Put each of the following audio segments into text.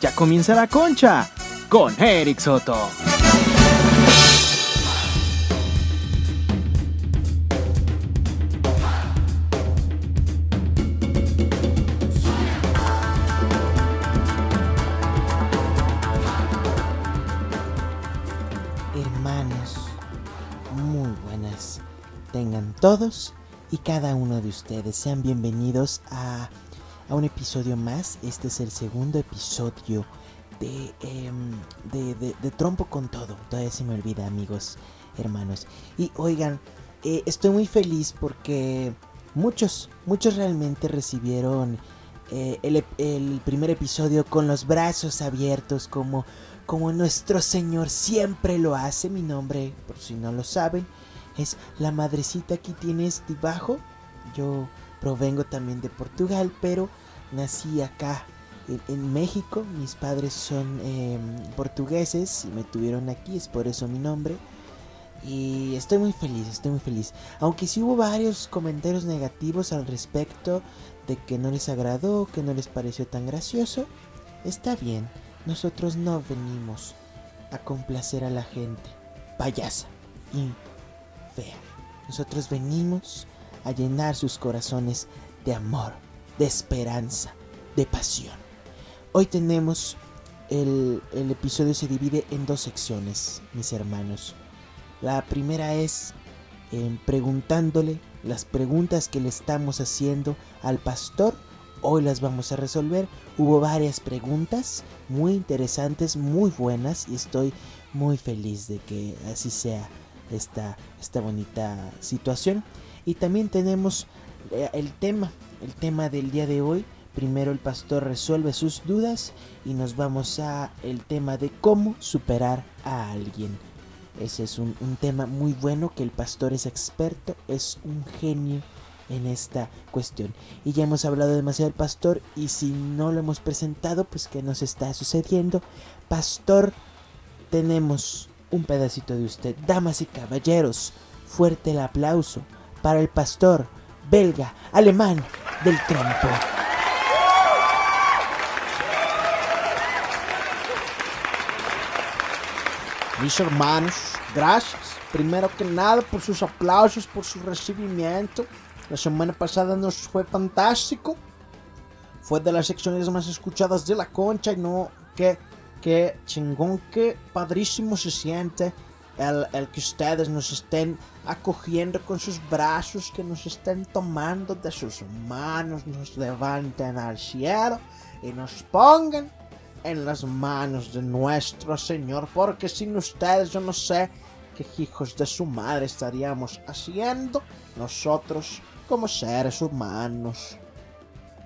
Ya comienza la concha con Eric Soto. Hermanos, muy buenas. Tengan todos y cada uno de ustedes. Sean bienvenidos a, a un episodio más. Este es el segundo episodio de, em, de, de- de Trompo con todo. Todavía se me olvida, amigos, hermanos. Y oigan, eh, estoy muy feliz porque muchos, muchos realmente recibieron eh, el, el primer episodio con los brazos abiertos como, como nuestro Señor siempre lo hace. Mi nombre, por si no lo saben, es la madrecita que tienes debajo. Yo provengo también de Portugal, pero nací acá en, México. Mis padres son eh, portugueses y me tuvieron aquí, es por eso mi nombre. Y estoy muy feliz, estoy muy feliz. Aunque sí hubo varios comentarios negativos al respecto de que no les agradó, que no les pareció tan gracioso. Está bien, nosotros no venimos a complacer a la gente payasa y fea. Nosotros venimos a llenar sus corazones de amor, de esperanza, de pasión. Hoy tenemos el, el episodio se divide en dos secciones, mis hermanos. La primera es eh, preguntándole las preguntas que le estamos haciendo al pastor. Hoy las vamos a resolver. Hubo varias preguntas muy interesantes, muy buenas y estoy muy feliz de que así sea esta, esta bonita situación. Y también tenemos eh, el tema, el tema del día de hoy. Primero el pastor resuelve sus dudas y nos vamos a el tema de cómo superar a alguien. Ese es un, un tema muy bueno que el pastor es experto, es un genio en esta cuestión. Y ya hemos hablado demasiado del pastor y si no lo hemos presentado, pues ¿qué nos está sucediendo? Pastor, tenemos un pedacito de usted. Damas y caballeros, fuerte el aplauso para el pastor belga, alemán del trompo. Mis hermanos, gracias. Primero que nada por sus aplausos, por su recibimiento. La semana pasada nos fue fantástico. Fue de las secciones más escuchadas de la concha y no, qué, qué chingón, qué padrísimo se siente el, el que ustedes nos estén acogiendo con sus brazos, que nos estén tomando de sus manos, nos levanten al cielo y nos pongan en las manos de nuestro Señor, porque sin ustedes yo no sé qué hijos de su madre estaríamos haciendo nosotros como seres humanos.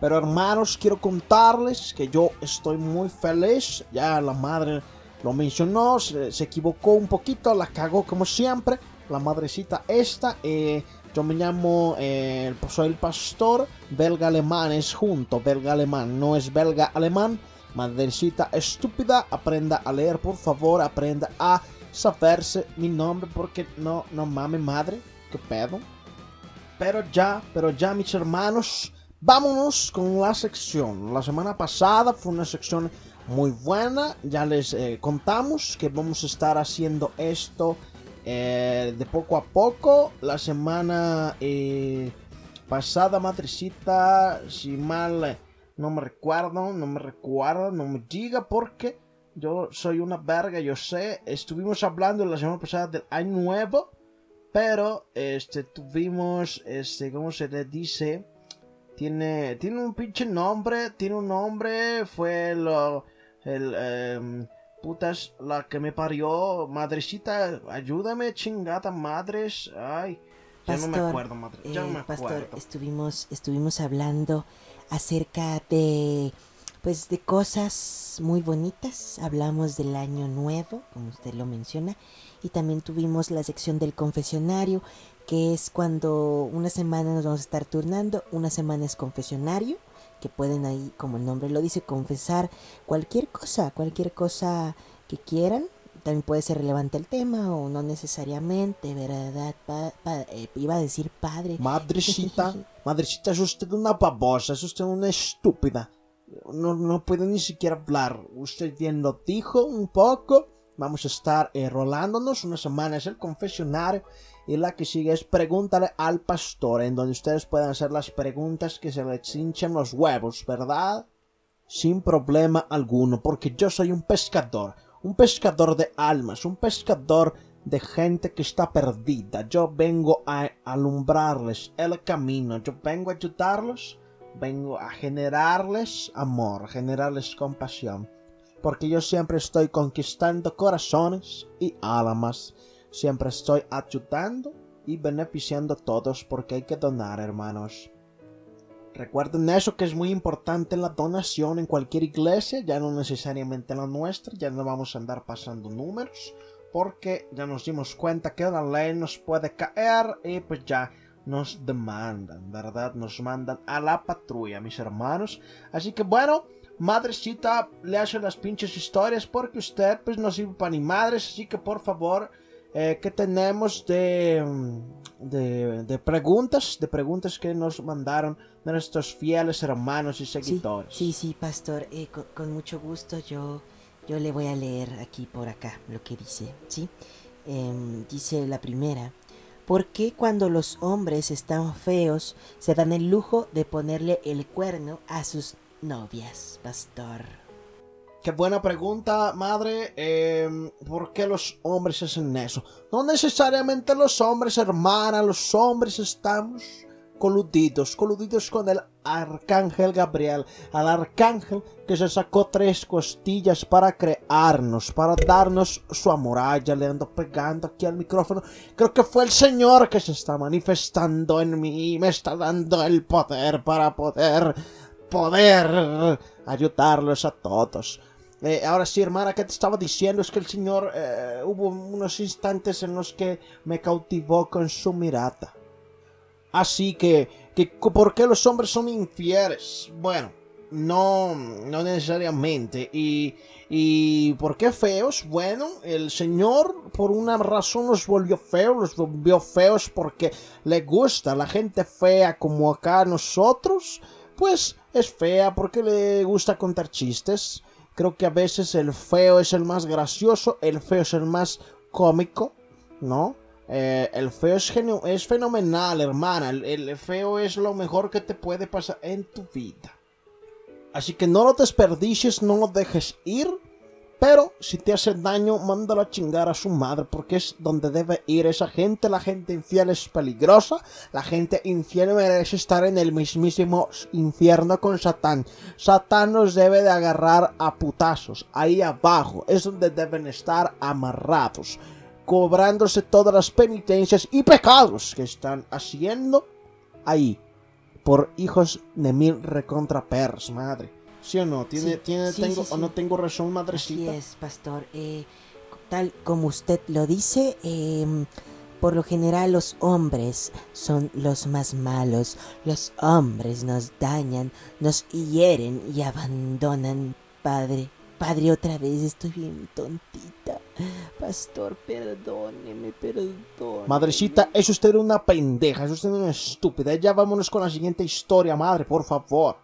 Pero hermanos, quiero contarles que yo estoy muy feliz. Ya la madre lo mencionó, se, equivocó un poquito, la cagó como siempre. La madrecita esta, eh, yo me llamo, eh, soy el pastor belga alemán, es junto, belga alemán, no es belga alemán. Madrecita estúpida, aprenda a leer, por favor, aprenda a saberse mi nombre, porque no, no mames madre, qué pedo. Pero ya, pero ya mis hermanos, vámonos con la sección. La semana pasada fue una sección muy buena, ya les eh, contamos que vamos a estar haciendo esto eh, de poco a poco. La semana eh, pasada, madrecita, si mal no me recuerdo, no me recuerdo, no me diga porque yo soy una verga, yo sé. Estuvimos hablando la semana pasada del año nuevo, pero este tuvimos, este, ¿cómo se le dice? Tiene, tiene un pinche nombre, tiene un nombre, fue lo, el, em, putas, la que me parió, madrecita, ayúdame, chingada madres, ay, ya no me Pastor, acuerdo, madre, ya no Eh, me pastor, acuerdo. estuvimos, estuvimos hablando acerca de, pues, de cosas muy bonitas. Hablamos del año nuevo, como usted lo menciona, y también tuvimos la sección del confesionario, que es cuando una semana nos vamos a estar turnando, una semana es confesionario, que pueden ahí, como el nombre lo dice, confesar cualquier cosa, cualquier cosa que quieran. También puede ser relevante el tema o no necesariamente, ¿verdad? Pa- pa- eh, iba a decir padre. Madrecita, madrecita, es usted una babosa, es usted una estúpida. no, no puede ni siquiera hablar. Usted bien lo dijo un poco. Vamos a estar eh, rolándonos. Una semana es el confesionario. Y la que sigue es Pregúntale al Pastor, en donde ustedes pueden hacer las preguntas que se les hinchen los huevos, ¿verdad? Sin problema alguno, porque yo soy un pescador, un pescador de almas, un pescador de gente que está perdida. Yo vengo a alumbrarles el camino, yo vengo a ayudarlos, vengo a generarles amor, generarles compasión, porque yo siempre estoy conquistando corazones y almas. Siempre estoy ayudando y beneficiando a todos porque hay que donar, hermanos. Recuerden eso que es muy importante la donación en cualquier iglesia, ya no necesariamente la nuestra, ya no vamos a andar pasando números, porque ya nos dimos cuenta que la ley nos puede caer y pues ya nos demandan, ¿verdad? Nos mandan a la patrulla, mis hermanos. Así que bueno, madrecita le hace las pinches historias porque usted pues no sirve para ni madres, así que por favor eh, ¿Qué tenemos de, de, de, preguntas? De preguntas que nos mandaron nuestros fieles hermanos y seguidores. Sí, sí, pastor, eh, con, mucho gusto yo, yo le voy a leer aquí por acá lo que dice, ¿sí? Em, dice la primera, ¿por qué cuando los hombres están feos se dan el lujo de ponerle el cuerno a sus novias, pastor? Qué buena pregunta, madre. Em, ¿Por qué los hombres hacen eso? No necesariamente los hombres, hermana. Los hombres estamos coludidos, coludidos con el arcángel Gabriel, al arcángel que se sacó tres costillas para crearnos, para darnos su amor. Le ando pegando aquí al micrófono. Creo que fue el Señor que se está manifestando en mí, me está dando el poder para poder, poder ayudarlos a todos. Eh, ahora sí, hermana, ¿qué te estaba diciendo? Es que el Señor eh, hubo unos instantes en los que me cautivó con su mirada. Así que, que, ¿por qué los hombres son infieles? Bueno, no, no necesariamente. Y, y ¿por qué feos? Bueno, el Señor por una razón los volvió feos, los volvió feos porque le gusta la gente fea como acá nosotros. Pues es fea porque le gusta contar chistes Creo que a veces el feo es el más gracioso, el feo es el más cómico, ¿no? Eh, el feo es, es fenomenal, hermana. el, feo es lo mejor que te puede pasar en tu vida. Así que no lo desperdicies, no lo dejes ir. Pero si te hace daño, mándalo a chingar a su madre, porque es donde debe ir esa gente. La gente infiel es peligrosa. La gente infiel merece estar en el mismísimo infierno con Satán. Satán nos debe de agarrar a putazos. Ahí abajo es donde deben estar amarrados. Cobrándose todas las penitencias y pecados que están haciendo ahí. Por hijos de mil recontra madre. ¿Sí o no? ¿Tiene, tiene, tengo, ¿O no tengo razón, madrecita? Así es, pastor. Eh, tal como usted lo dice, em, por lo general los hombres son los más malos. Los hombres nos dañan, nos hieren y abandonan, padre. Padre, otra vez estoy bien tontita. Pastor, perdóneme, perdóneme. Madrecita, es usted una pendeja, es usted una estúpida. Ya vámonos con la siguiente historia, madre, por favor.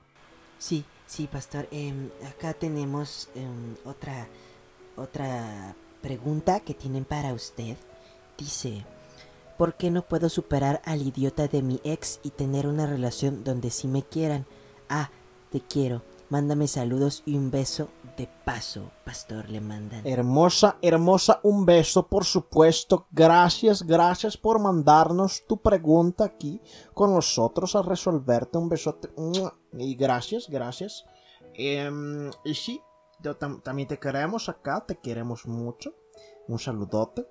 Sí, Sí, pastor. Em, acá tenemos em, otra, otra pregunta que tienen para usted. Dice, ¿por qué no puedo superar al idiota de mi ex y tener una relación donde sí me quieran? Ah, te quiero. Mándame saludos y un beso de paso, pastor, le mandan. Hermosa, hermosa, un beso, por supuesto. Gracias, gracias por mandarnos tu pregunta aquí con nosotros a resolverte. Un besote. Y gracias, gracias. Em, y sí, yo también te queremos acá, te queremos mucho. Un saludote.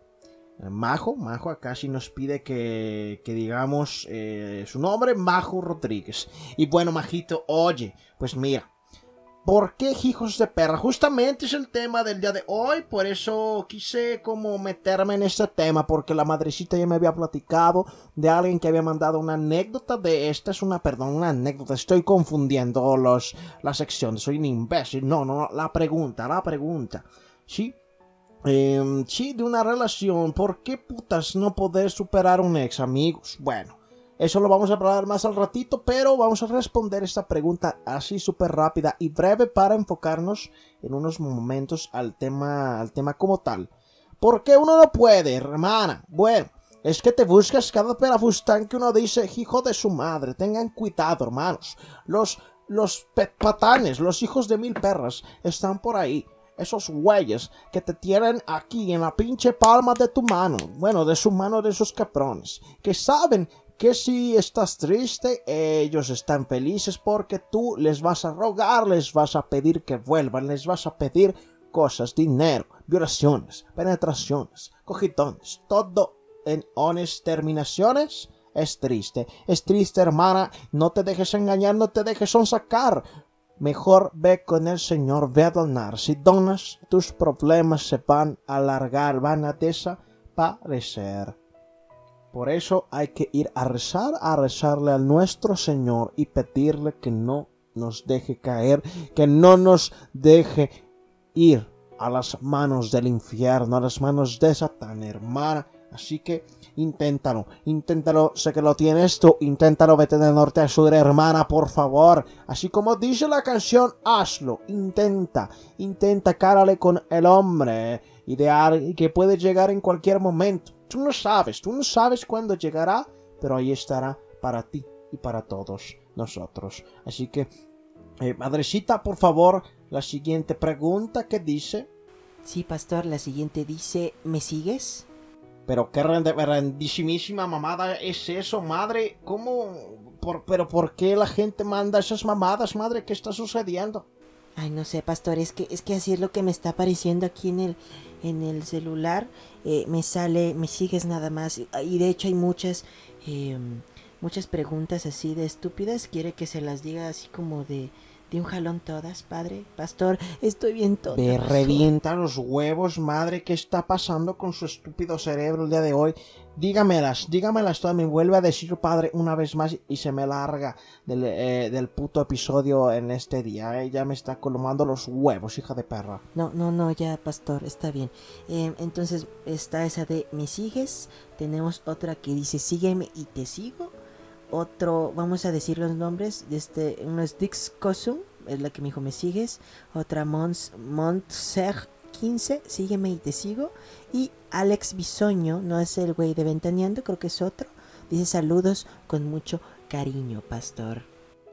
Eh, Majo, Majo acá sí nos pide que, que digamos eh, su nombre, Majo Rodríguez. Y bueno, Majito, oye, pues mira, ¿Por qué hijos de perra? Justamente es el tema del día de hoy, por eso quise como meterme en este tema, porque la madrecita ya me había platicado de alguien que había mandado una anécdota de esta, es una, perdón, una anécdota, estoy confundiendo los, las secciones, soy un imbécil, no, no, la pregunta, la pregunta, ¿sí? Eh, sí, de una relación, ¿por qué putas no poder superar un ex, amigos? Bueno, Eso lo vamos a hablar más al ratito, pero vamos a responder esta pregunta así súper rápida y breve para enfocarnos en unos momentos al tema, al tema como tal. ¿Por qué uno no puede, hermana? Bueno, es que te buscas cada perafustán que uno dice, hijo de su madre. Tengan cuidado, hermanos. Los, los patanes, los hijos de mil perras, están por ahí esos güeyes que te tienen aquí en la pinche palma de tu mano, bueno, de su mano de esos caprones, que saben que si estás triste, ellos están felices porque tú les vas a rogar, les vas a pedir que vuelvan, les vas a pedir cosas, dinero, violaciones, penetraciones, cogitones, todo en honest terminaciones. Es triste, es triste hermana, no te dejes engañar, no te dejes sonsacar. Mejor ve con el Señor, ve a donar. Si donas, tus problemas se van a alargar, van a desaparecer. Por eso hay que ir a rezar, a rezarle al nuestro Señor y pedirle que no nos deje caer, que no nos deje ir a las manos del infierno, a las manos de Satán, hermana. Así que inténtalo, inténtalo, sé que lo tienes tú, inténtalo, vete de norte a sur, hermana, por favor. Así como dice la canción, hazlo, intenta, intenta, cárale con el hombre ideal que puede llegar en cualquier momento. Tú no sabes, tú no sabes cuándo llegará, pero ahí estará para ti y para todos nosotros. Así que, eh, madrecita, por favor, la siguiente pregunta que dice... Sí, pastor, la siguiente dice, ¿me sigues? Pero qué rendísimísima mamada es eso, madre. ¿Cómo? Por, pero ¿por qué la gente manda esas mamadas, madre? ¿Qué está sucediendo? Ay, no sé, pastor, es que, es que así es lo que me está apareciendo aquí en el, en el celular. Eh, me sale, me sigues nada más. Y de hecho hay muchas, em, muchas preguntas así de estúpidas. Quiere que se las diga así como de, de un jalón todas, padre, pastor, estoy bien todo. Me revienta los huevos, madre, ¿qué está pasando con su estúpido cerebro el día de hoy? Dígamelas, dígamelas todas, me vuelve a decir padre una vez más y se me larga del, eh, del puto episodio en este día, eh. ya me está colomando los huevos, hija de perra. No, no, no, ya, pastor, está bien. Em, entonces está esa de me sigues, tenemos otra que dice sígueme y te sigo otro, vamos a decir los nombres, este, uno es Dix Kosum, es la que me dijo me sigues, otra Mons, Montser 15, sígueme y te sigo, y Alex Bisoño, no es el güey de Ventaneando, creo que es otro, dice saludos con mucho cariño, pastor.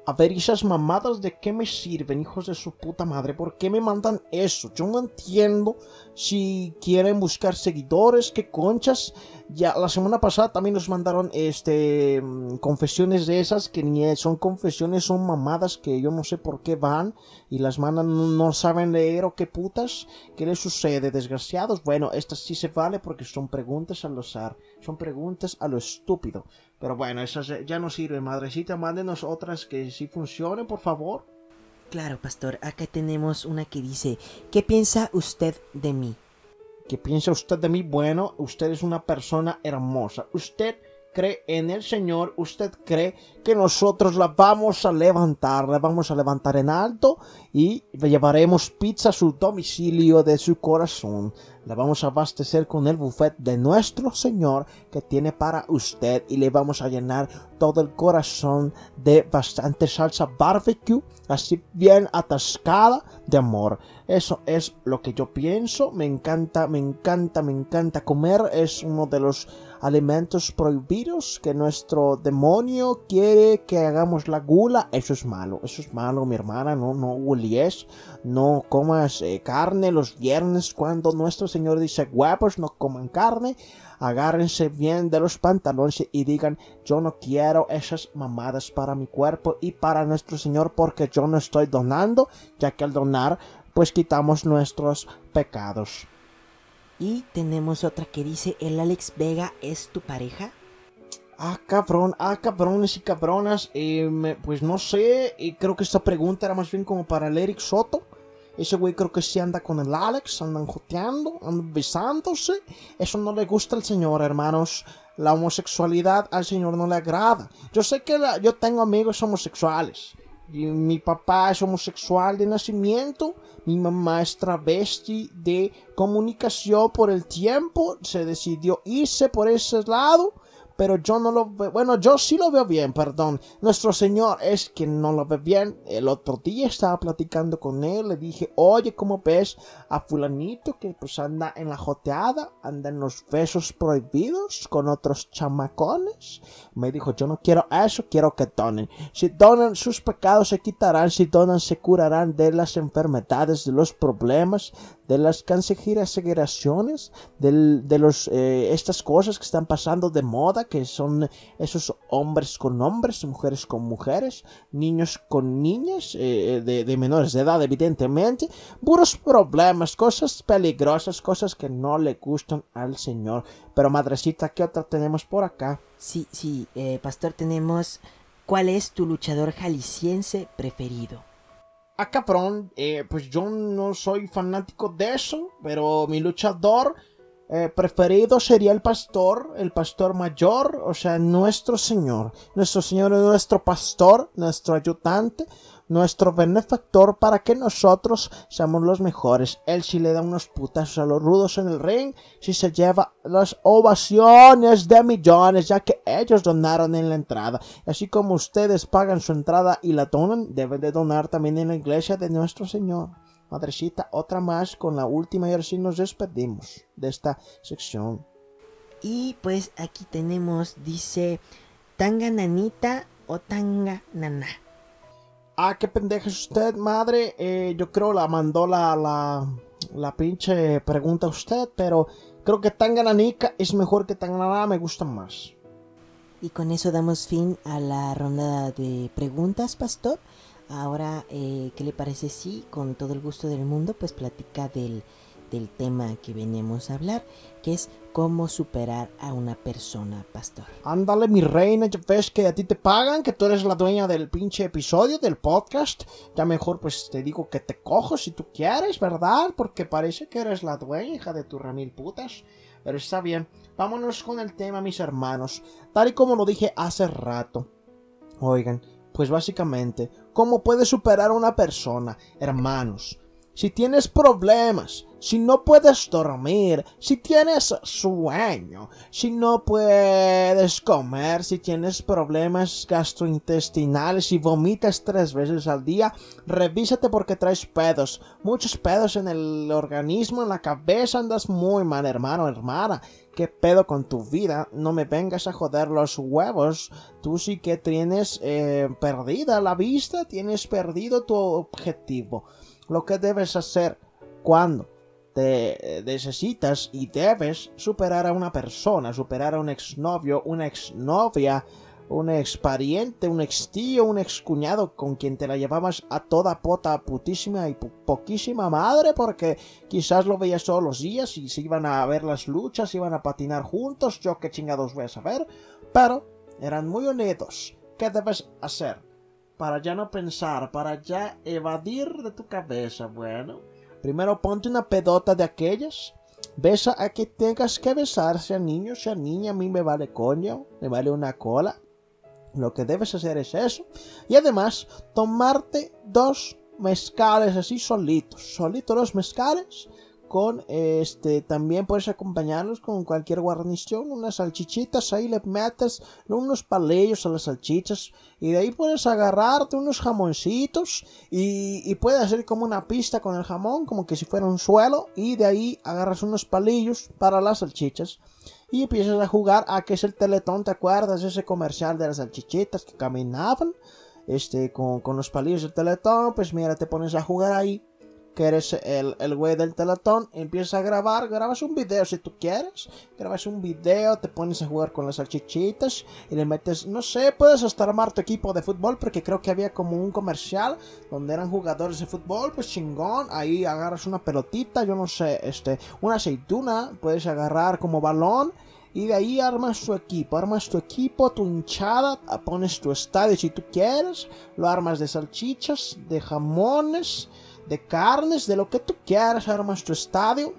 A ver, esas mamadas de qué me sirven, hijos de su puta madre, ¿por qué me mandan eso? Yo no entiendo si quieren buscar seguidores, qué conchas. Ya la semana pasada también nos mandaron este mm, confesiones de esas que ni son confesiones, son mamadas que yo no sé por qué van y las mandan, no saben leer o qué putas. ¿Qué les sucede, desgraciados? Bueno, estas sí se vale porque son preguntas al azar, son preguntas a lo estúpido. Pero bueno, esas ya no sirven, madrecita. Mándenos otras que sí funcionen, por favor. Claro, pastor. Acá tenemos una que dice, ¿qué piensa usted de mí? ¿Qué piensa usted de mí? Bueno, usted es una persona hermosa. Usted cree en el Señor, usted cree que nosotros la vamos a levantar, la vamos a levantar en alto y llevaremos pizza a su domicilio de su corazón. La vamos a abastecer con el buffet de nuestro Señor que tiene para usted y le vamos a llenar todo el corazón de bastante salsa barbecue, así bien atascada de amor. Eso es lo que yo pienso. Me encanta, me encanta, me encanta comer. Es uno de los alimentos prohibidos que nuestro demonio quiere que hagamos la gula. Eso es malo, eso es malo, mi hermana. No, no huelies, no comas eh, carne los viernes cuando nuestro Señor dice huevos, no coman carne. Agárrense bien de los pantalones y digan, yo no quiero esas mamadas para mi cuerpo y para nuestro Señor porque yo no estoy donando, ya que al donar, pues quitamos nuestros pecados. Y tenemos otra que dice, ¿el Alex Vega es tu pareja? Ah, cabrón, ah, cabrones y cabronas. Eh, pues no sé, y creo que esta pregunta era más bien como para el Eric Soto. Ese güey creo que sí anda con el Alex, andan joteando, andan besándose. Eso no le gusta al señor, hermanos. La homosexualidad al señor no le agrada. Yo sé que yo tengo amigos homosexuales. Mi papá es homosexual de nacimiento. Mi mamá es travesti de comunicación por el tiempo. Se decidió irse por ese lado pero yo no lo veo, bueno, yo sí lo veo bien, perdón. Nuestro Señor es quien no lo ve bien. El otro día estaba platicando con él, le dije, oye, ¿cómo ves a fulanito que pues anda en la joteada, anda en los besos prohibidos con otros chamacones? Me dijo, yo no quiero eso, quiero que donen. Si donan, sus pecados se quitarán, si donan, se curarán de las enfermedades, de los problemas, de las canceraciones, de los, eh, estas cosas que están pasando de moda, que son esos hombres con hombres, mujeres con mujeres, niños con niñas, eh, de, de, menores de edad, evidentemente, puros problemas, cosas peligrosas, cosas que no le gustan al Señor. Pero madrecita, ¿qué otra tenemos por acá? Sí, sí, eh, pastor, tenemos... ¿Cuál es tu luchador jalisciense preferido? Ah, cabrón, eh, pues yo no soy fanático de eso, pero mi luchador eh, preferido sería el pastor, el pastor mayor, o sea, nuestro Señor. Nuestro Señor es nuestro pastor, nuestro ayudante, nuestro benefactor para que nosotros seamos los mejores. Él si le da unos putazos a los rudos en el ring, si se lleva las ovaciones de millones, ya que ellos donaron en la entrada. Así como ustedes pagan su entrada y la donan, deben de donar también en la iglesia de nuestro Señor. Madrecita, otra más con la última y ahora sí nos despedimos de esta sección. Y pues aquí tenemos, dice, tanga nanita o tanga naná. Ah, qué pendeja es usted, madre. Eh, yo creo la mandó la, la, la pinche pregunta a usted, pero creo que Tangananica es mejor que Tanganá, me gusta más. Y con eso damos fin a la ronda de preguntas, pastor. Ahora, eh, ¿qué le parece si, con todo el gusto del mundo, pues platica del, del tema que veníamos a hablar, que es cómo superar a una persona, pastor. Ándale, mi reina, ya ves que a ti te pagan, que tú eres la dueña del pinche episodio, del podcast. Ya mejor pues te digo que te cojo si tú quieres, ¿verdad? Porque parece que eres la dueña, hija de tu ramil putas. Pero está bien, vámonos con el tema, mis hermanos. Tal y como lo dije hace rato. Oigan, pues básicamente, ¿cómo puedes superar a una persona? Hermanos, si tienes problemas, si no puedes dormir, si tienes sueño, si no puedes comer, si tienes problemas gastrointestinales y vomitas tres veces al día, revísate porque traes pedos, muchos pedos en el organismo, en la cabeza, andas muy mal, hermano, hermana. ¿Qué pedo con tu vida? No me vengas a joder los huevos. Tú sí que tienes eh, perdida la vista, tienes perdido tu objetivo lo que debes hacer cuando te necesitas y debes superar a una persona, superar a un exnovio, una exnovia, un expariente, un extío, un excuñado con quien te la llevabas a toda pota putísima y poquísima madre porque quizás lo veías todos los días y se iban a ver las luchas, iban a patinar juntos, yo qué chingados voy a saber, pero eran muy unidos. ¿Qué debes hacer? Para ya no pensar, para ya evadir de tu cabeza, bueno. Primero ponte una pedota de aquellas. Besa a que tengas que besar, sea niño, sea niña, a mí me vale coño, me vale una cola. Lo que debes hacer es eso. Y además, tomarte dos mezcales así solitos. Solitos los mezcales este también puedes acompañarlos con cualquier guarnición unas salchichitas ahí le metes unos palillos a las salchichas y de ahí puedes agarrarte unos jamoncitos y, y puedes hacer como una pista con el jamón como que si fuera un suelo y de ahí agarras unos palillos para las salchichas y empiezas a jugar a que es el teletón te acuerdas ese comercial de las salchichitas que caminaban este con, con los palillos del teletón pues mira te pones a jugar ahí que eres el, el güey del teletón, empiezas a grabar, grabas un video si tú quieres, grabas un video, te pones a jugar con las salchichitas y le metes, no sé, puedes hasta armar tu equipo de fútbol porque creo que había como un comercial donde eran jugadores de fútbol, pues chingón, ahí agarras una pelotita, yo no sé, este, una aceituna, puedes agarrar como balón y de ahí armas tu equipo, armas tu equipo, tu hinchada, pones tu estadio si tú quieres, lo armas de salchichas, de jamones, de carnes, de lo que tú quieras, armas tu estadio.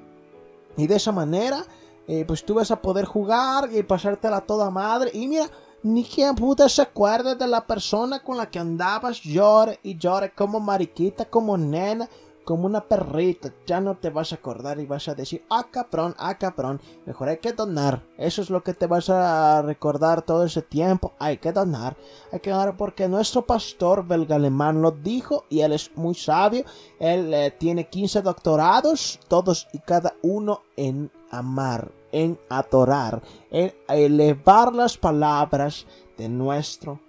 Y de esa manera, eh, pues tú vas a poder jugar y pasártela toda madre. Y mira, ni quien puta se acuerde de la persona con la que andabas, llore y llore como mariquita, como nena, como una perrita, ya no te vas a acordar y vas a decir, ah cabrón, ah cabrón, mejor hay que donar, eso es lo que te vas a recordar todo ese tiempo, hay que donar, hay que donar porque nuestro pastor belga alemán lo dijo y él es muy sabio, él eh, tiene 15 doctorados, todos y cada uno en amar, en adorar, en elevar las palabras de nuestro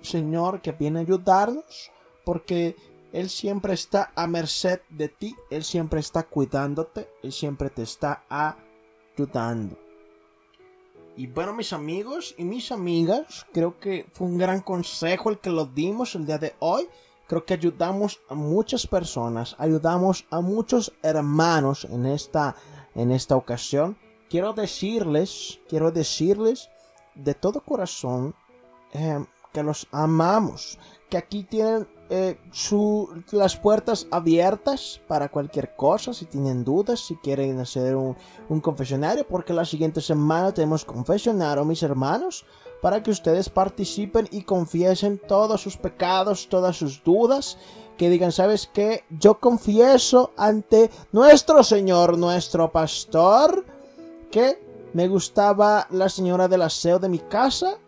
Señor que viene a ayudarnos, porque él siempre está a merced de ti, Él siempre está cuidándote, Él siempre te está ayudando. Y bueno, mis amigos y mis amigas, creo que fue un gran consejo el que lo dimos el día de hoy. Creo que ayudamos a muchas personas, ayudamos a muchos hermanos en esta, en esta ocasión. Quiero decirles, quiero decirles de todo corazón eh, que los amamos, que aquí tienen eh, las puertas abiertas para cualquier cosa, si tienen dudas, si quieren hacer un, confesionario, porque la siguiente semana tenemos confesionario, mis hermanos, para que ustedes participen y confiesen todos sus pecados, todas sus dudas, que digan, ¿sabes qué? Yo confieso ante nuestro Señor, nuestro pastor, que me gustaba la señora del aseo de mi casa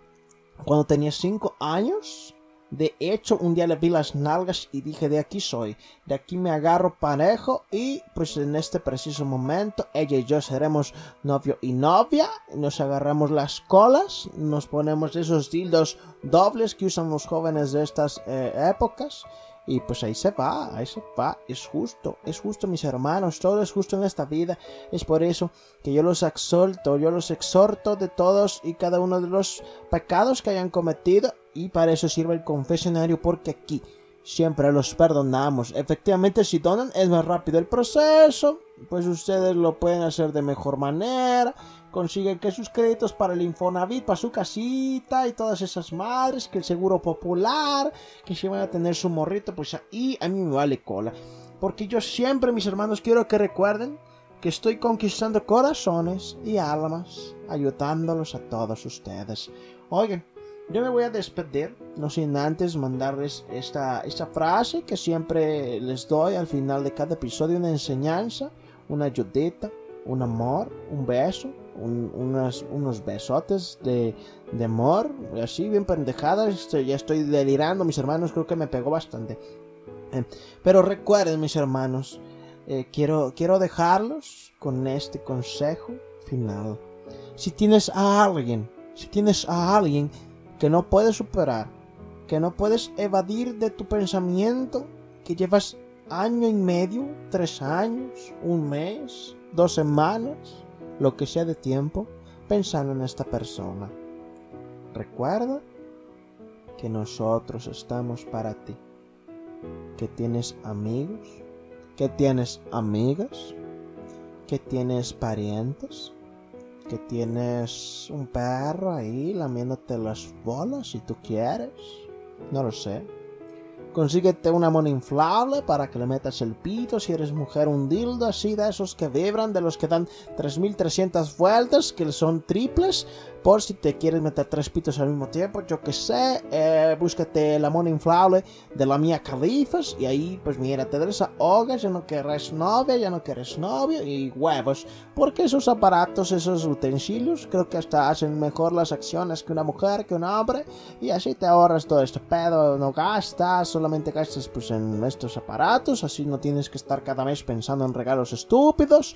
cuando tenía 5 años de hecho, un día le vi las nalgas y dije, de aquí soy, de aquí me agarro parejo y pues en este preciso momento ella y yo seremos novio y novia, nos agarramos las colas, nos ponemos esos dildos dobles que usan los jóvenes de estas eh, épocas y pues ahí se va, ahí se va, es justo, es justo mis hermanos, todo es justo en esta vida, es por eso que yo los exhorto, yo los exhorto de todos y cada uno de los pecados que hayan cometido y para eso sirve el confesionario porque aquí siempre los perdonamos. Efectivamente, si donan es más rápido el proceso, pues ustedes lo pueden hacer de mejor manera. Consiguen que sus créditos para el Infonavit, para su casita y todas esas madres, que el seguro popular, que si van a tener su morrito, pues ahí a mí me vale cola. Porque yo siempre, mis hermanos, quiero que recuerden que estoy conquistando corazones y almas, ayudándolos a todos ustedes. Oigan, yo me voy a despedir, no sin antes mandarles esta, esta frase que siempre les doy al final de cada episodio, una enseñanza, una ayudita, un amor, un beso, unos besotes de, de amor, así bien pendejadas, este, ya estoy delirando, mis hermanos, creo que me pegó bastante. Eh, pero recuerden, mis hermanos, eh, quiero, quiero dejarlos con este consejo final. Si tienes a alguien, si tienes a alguien que no puedes superar, que no puedes evadir de tu pensamiento, que llevas año y medio, tres años, un mes, dos semanas, lo que sea de tiempo, pensando en esta persona. Recuerda que nosotros estamos para ti, que tienes amigos, que tienes amigas, que tienes parientes, que tienes un perro ahí lamiéndote las bolas si tú quieres. No lo sé. Consíguete una mona inflable para que le metas el pito. Si eres mujer, un dildo así de esos que vibran, de los que dan 3300 vueltas, que son triples por si te quieres meter tres pitos al mismo tiempo, yo que sé, eh, búscate la mona inflable de la mía Califas y ahí pues mira, te desahogas, ya no quieres novia, ya no quieres novio y huevos, porque esos aparatos, esos utensilios, creo que hasta hacen mejor las acciones que una mujer, que un hombre y así te ahorras todo este pedo, no gastas, solamente gastas pues en estos aparatos, así no tienes que estar cada mes pensando en regalos estúpidos,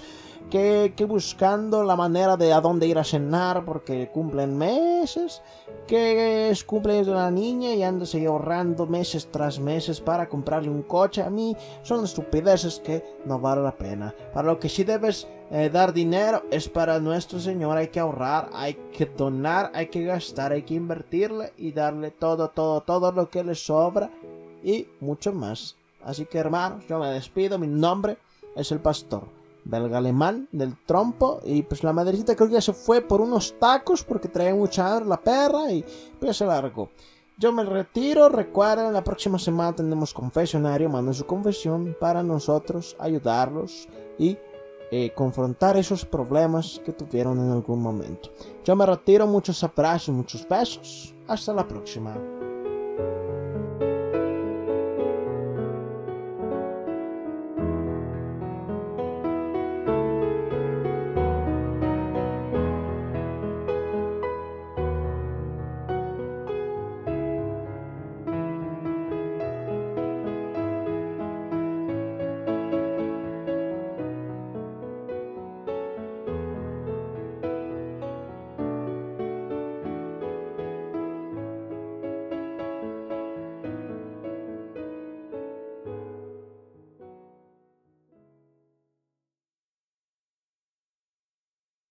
que, que buscando la manera de a dónde ir a cenar porque cumplen meses, que es cumpleaños de una niña y ahí ahorrando meses tras meses para comprarle un coche. A mí son estupideces que no vale la pena. Para lo que sí debes eh, dar dinero es para nuestro Señor. Hay que ahorrar, hay que donar, hay que gastar, hay que invertirle y darle todo, todo, todo lo que le sobra y mucho más. Así que hermanos, yo me despido. Mi nombre es el pastor belga alemán del trompo y pues la madrecita creo que ya se fue por unos tacos porque traía mucha hambre la perra y pues se largó. Yo me retiro, recuerden, la próxima semana tendremos confesionario, manden su confesión para nosotros ayudarlos y eh, confrontar esos problemas que tuvieron en algún momento. Yo me retiro, muchos abrazos, muchos besos, hasta la próxima.